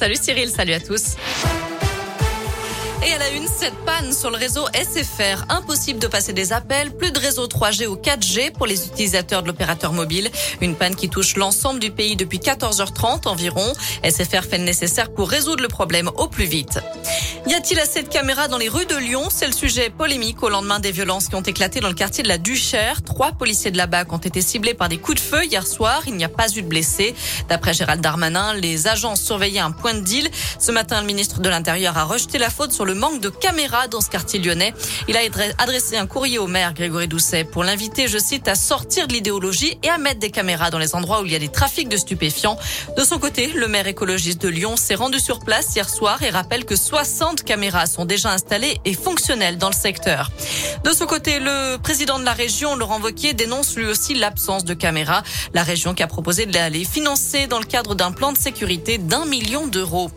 Salut Cyril, salut à tous. Et à la une, cette panne sur le réseau SFR. Impossible de passer des appels, plus de réseau 3G ou 4G pour les utilisateurs de l'opérateur mobile. Une panne qui touche l'ensemble du pays depuis 14h30 environ. SFR fait le nécessaire pour résoudre le problème au plus vite. Y a-t-il assez de caméras dans les rues de Lyon? C'est le sujet polémique au lendemain des violences qui ont éclaté dans le quartier de la Duchère. Trois policiers de la BAC ont été ciblés par des coups de feu hier soir. Il n'y a pas eu de blessés. D'après Gérald Darmanin, les agents surveillaient un point de deal. Ce matin, le ministre de l'Intérieur a rejeté la faute sur le manque de caméras dans ce quartier lyonnais. Il a adressé un courrier au maire Grégory Doucet pour l'inviter, je cite, à sortir de l'idéologie et à mettre des caméras dans les endroits où il y a des trafics de stupéfiants. De son côté, le maire écologiste de Lyon s'est rendu sur place hier soir et rappelle que 60 caméras sont déjà installées et fonctionnelles dans le secteur. De son côté, le président de la région, Laurent Wauquiez, dénonce lui aussi l'absence de caméras. La région qui a proposé de les financer dans le cadre d'un plan de sécurité d'un million d'euros.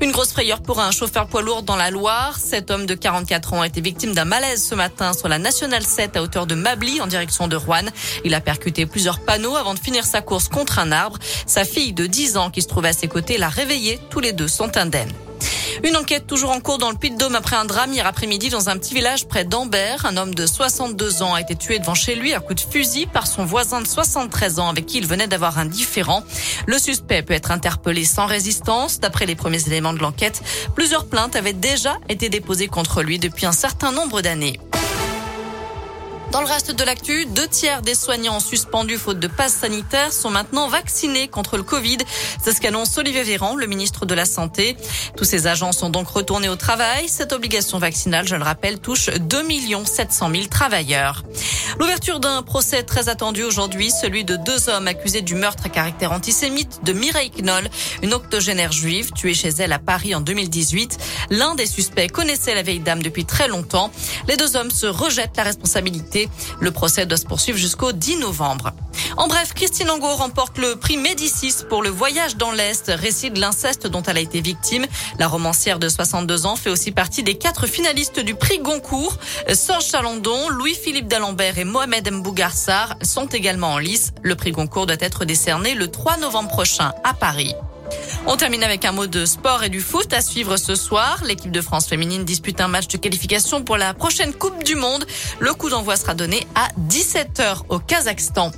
Une grosse frayeur pour un chauffeur poids lourd dans la Loire. Cet homme de 44 ans a été victime d'un malaise ce matin sur la Nationale 7 à hauteur de Mably en direction de Rouen. Il a percuté plusieurs panneaux avant de finir sa course contre un arbre. Sa fille de 10 ans qui se trouvait à ses côtés l'a réveillé. Tous les deux sont indemnes. Une enquête toujours en cours dans le Puy-de-Dôme après un drame hier après-midi dans un petit village près d'Ambert. Un homme de 62 ans a été tué devant chez lui à coup de fusil par son voisin de 73 ans avec qui il venait d'avoir un différend. Le suspect peut être interpellé sans résistance. D'après les premiers éléments de l'enquête, plusieurs plaintes avaient déjà été déposées contre lui depuis un certain nombre d'années. Dans le reste de l'actu, deux tiers des soignants suspendus faute de passe sanitaire sont maintenant vaccinés contre le Covid. C'est ce qu'annonce Olivier Véran, le ministre de la Santé. Tous ces agents sont donc retournés au travail. Cette obligation vaccinale, je le rappelle, touche 2 700 000 travailleurs. L'ouverture d'un procès très attendu aujourd'hui, celui de deux hommes accusés du meurtre à caractère antisémite de Mireille Knoll, une octogénaire juive tuée chez elle à Paris en 2018. L'un des suspects connaissait la vieille dame depuis très longtemps. Les deux hommes se rejettent la responsabilité. Le procès doit se poursuivre jusqu'au 10 novembre. En bref, Christine Angot remporte le prix Médicis pour le voyage dans l'Est, récit de l'inceste dont elle a été victime. La romancière de 62 ans fait aussi partie des quatre finalistes du prix Goncourt. Serge Chalandon, Louis-Philippe d'Alembert et Mohamed Mbougarsar sont également en lice. Le prix Goncourt doit être décerné le 3 novembre prochain à Paris. On termine avec un mot de sport et du foot à suivre ce soir. L'équipe de France féminine dispute un match de qualification pour la prochaine Coupe du Monde. Le coup d'envoi sera donné à 17h au Kazakhstan.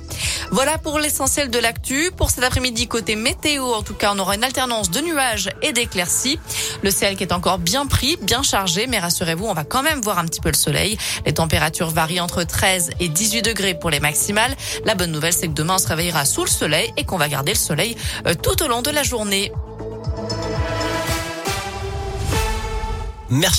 Voilà pour l'essentiel de l'actu. Pour cet après-midi, côté météo, en tout cas, on aura une alternance de nuages et d'éclaircies. Le ciel qui est encore bien pris, bien chargé, mais rassurez-vous, on va quand même voir un petit peu le soleil. Les températures varient entre 13 et 18 degrés pour les maximales. La bonne nouvelle, c'est que demain, on se réveillera sous le soleil et qu'on va garder le soleil euh, tout au long de la journée. Merci.